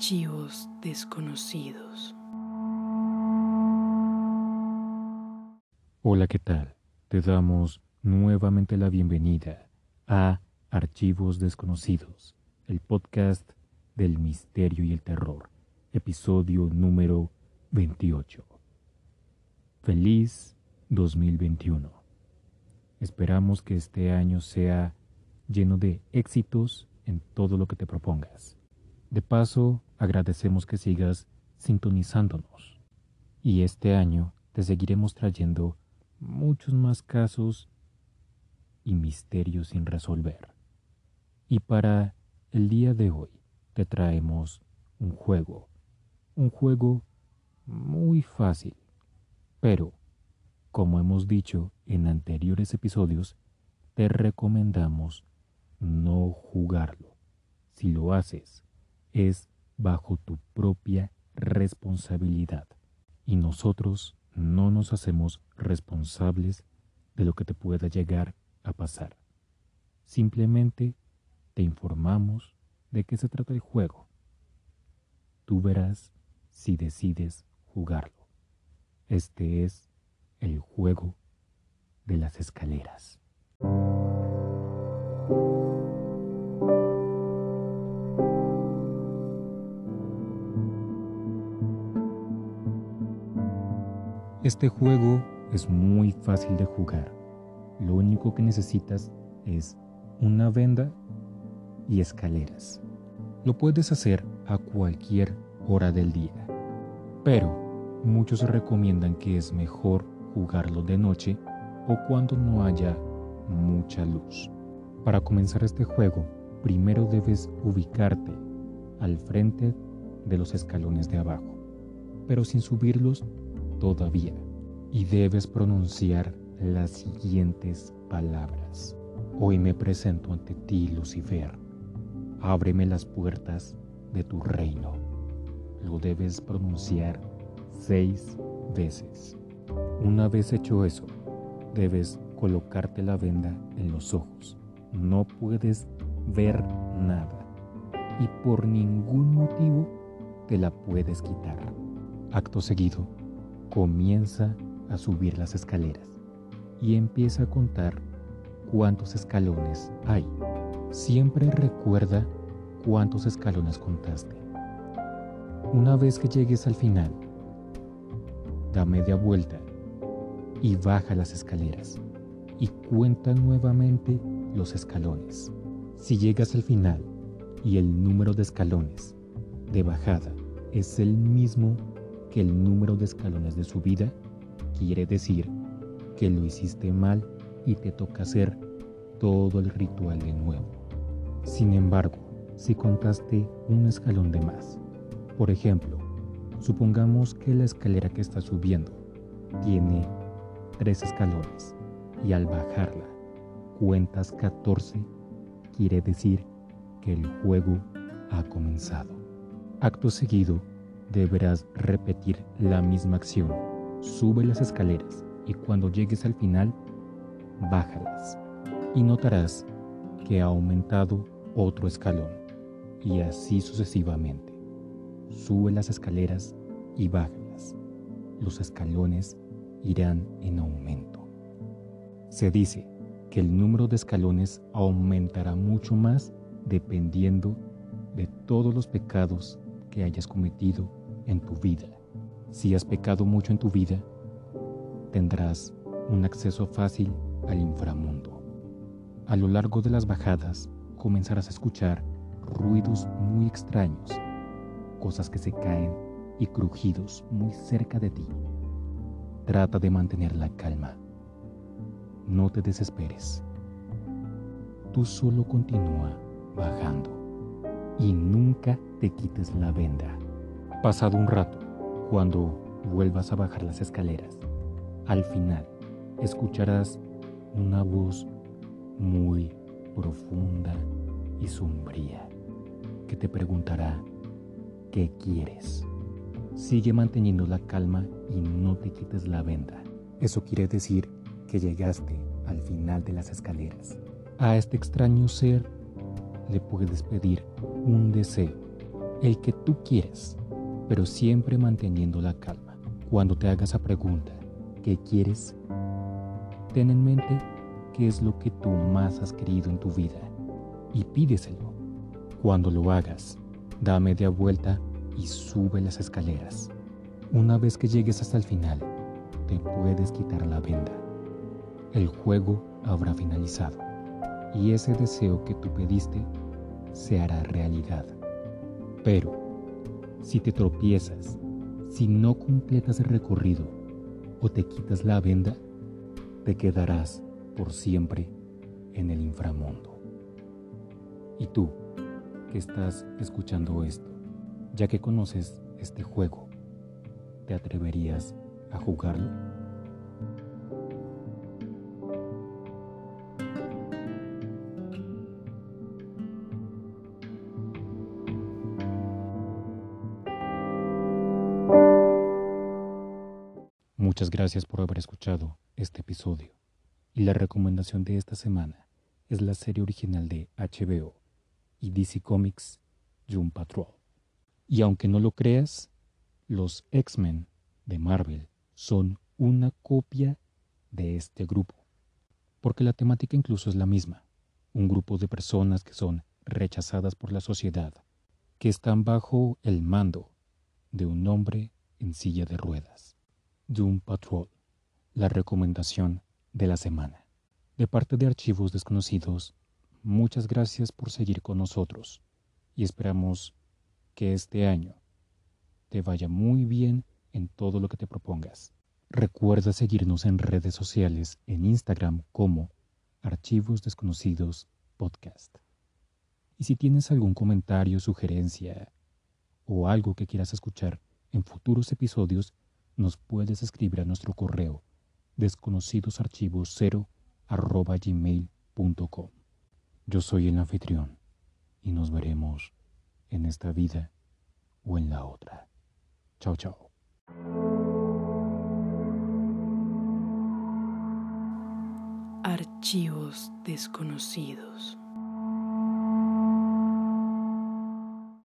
Archivos desconocidos. Hola, ¿qué tal? Te damos nuevamente la bienvenida a Archivos desconocidos, el podcast del misterio y el terror, episodio número 28. Feliz 2021. Esperamos que este año sea lleno de éxitos en todo lo que te propongas. De paso, agradecemos que sigas sintonizándonos. Y este año te seguiremos trayendo muchos más casos y misterios sin resolver. Y para el día de hoy te traemos un juego, un juego muy fácil, pero, como hemos dicho en anteriores episodios, te recomendamos no jugarlo. Si lo haces, es bajo tu propia responsabilidad y nosotros no nos hacemos responsables de lo que te pueda llegar a pasar. Simplemente te informamos de qué se trata el juego. Tú verás si decides jugarlo. Este es el juego de las escaleras. Este juego es muy fácil de jugar. Lo único que necesitas es una venda y escaleras. Lo puedes hacer a cualquier hora del día, pero muchos recomiendan que es mejor jugarlo de noche o cuando no haya mucha luz. Para comenzar este juego, primero debes ubicarte al frente de los escalones de abajo, pero sin subirlos todavía y debes pronunciar las siguientes palabras. Hoy me presento ante ti, Lucifer. Ábreme las puertas de tu reino. Lo debes pronunciar seis veces. Una vez hecho eso, debes colocarte la venda en los ojos. No puedes ver nada y por ningún motivo te la puedes quitar. Acto seguido, comienza a subir las escaleras y empieza a contar cuántos escalones hay. Siempre recuerda cuántos escalones contaste. Una vez que llegues al final, da media vuelta y baja las escaleras y cuenta nuevamente los escalones. Si llegas al final y el número de escalones de bajada es el mismo que el número de escalones de subida quiere decir que lo hiciste mal y te toca hacer todo el ritual de nuevo. Sin embargo, si contaste un escalón de más, por ejemplo, supongamos que la escalera que estás subiendo tiene tres escalones y al bajarla cuentas 14, quiere decir que el juego ha comenzado. Acto seguido, deberás repetir la misma acción. Sube las escaleras y cuando llegues al final, bájalas. Y notarás que ha aumentado otro escalón. Y así sucesivamente. Sube las escaleras y bájalas. Los escalones irán en aumento. Se dice que el número de escalones aumentará mucho más dependiendo de todos los pecados que hayas cometido en tu vida. Si has pecado mucho en tu vida, tendrás un acceso fácil al inframundo. A lo largo de las bajadas comenzarás a escuchar ruidos muy extraños, cosas que se caen y crujidos muy cerca de ti. Trata de mantener la calma. No te desesperes. Tú solo continúa bajando y nunca te quites la venda. Pasado un rato, cuando vuelvas a bajar las escaleras, al final escucharás una voz muy profunda y sombría que te preguntará ¿qué quieres? Sigue manteniendo la calma y no te quites la venda. Eso quiere decir que llegaste al final de las escaleras. A este extraño ser le puedes pedir un deseo el que tú quieres, pero siempre manteniendo la calma. Cuando te hagas esa pregunta, ¿qué quieres? Ten en mente qué es lo que tú más has querido en tu vida y pídeselo. Cuando lo hagas, da media vuelta y sube las escaleras. Una vez que llegues hasta el final, te puedes quitar la venda. El juego habrá finalizado y ese deseo que tú pediste se hará realidad. Pero, si te tropiezas, si no completas el recorrido o te quitas la venda, te quedarás por siempre en el inframundo. ¿Y tú, que estás escuchando esto, ya que conoces este juego, ¿te atreverías a jugarlo? Muchas gracias por haber escuchado este episodio. Y la recomendación de esta semana es la serie original de HBO y DC Comics Doom Patrol. Y aunque no lo creas, los X-Men de Marvel son una copia de este grupo. Porque la temática incluso es la misma. Un grupo de personas que son rechazadas por la sociedad, que están bajo el mando de un hombre en silla de ruedas. Doom Patrol, la recomendación de la semana. De parte de Archivos Desconocidos, muchas gracias por seguir con nosotros y esperamos que este año te vaya muy bien en todo lo que te propongas. Recuerda seguirnos en redes sociales en Instagram como Archivos Desconocidos Podcast. Y si tienes algún comentario, sugerencia o algo que quieras escuchar en futuros episodios, nos puedes escribir a nuestro correo desconocidosarchivos0 arroba gmail.com. Yo soy el anfitrión y nos veremos en esta vida o en la otra. Chao, chao. Archivos desconocidos.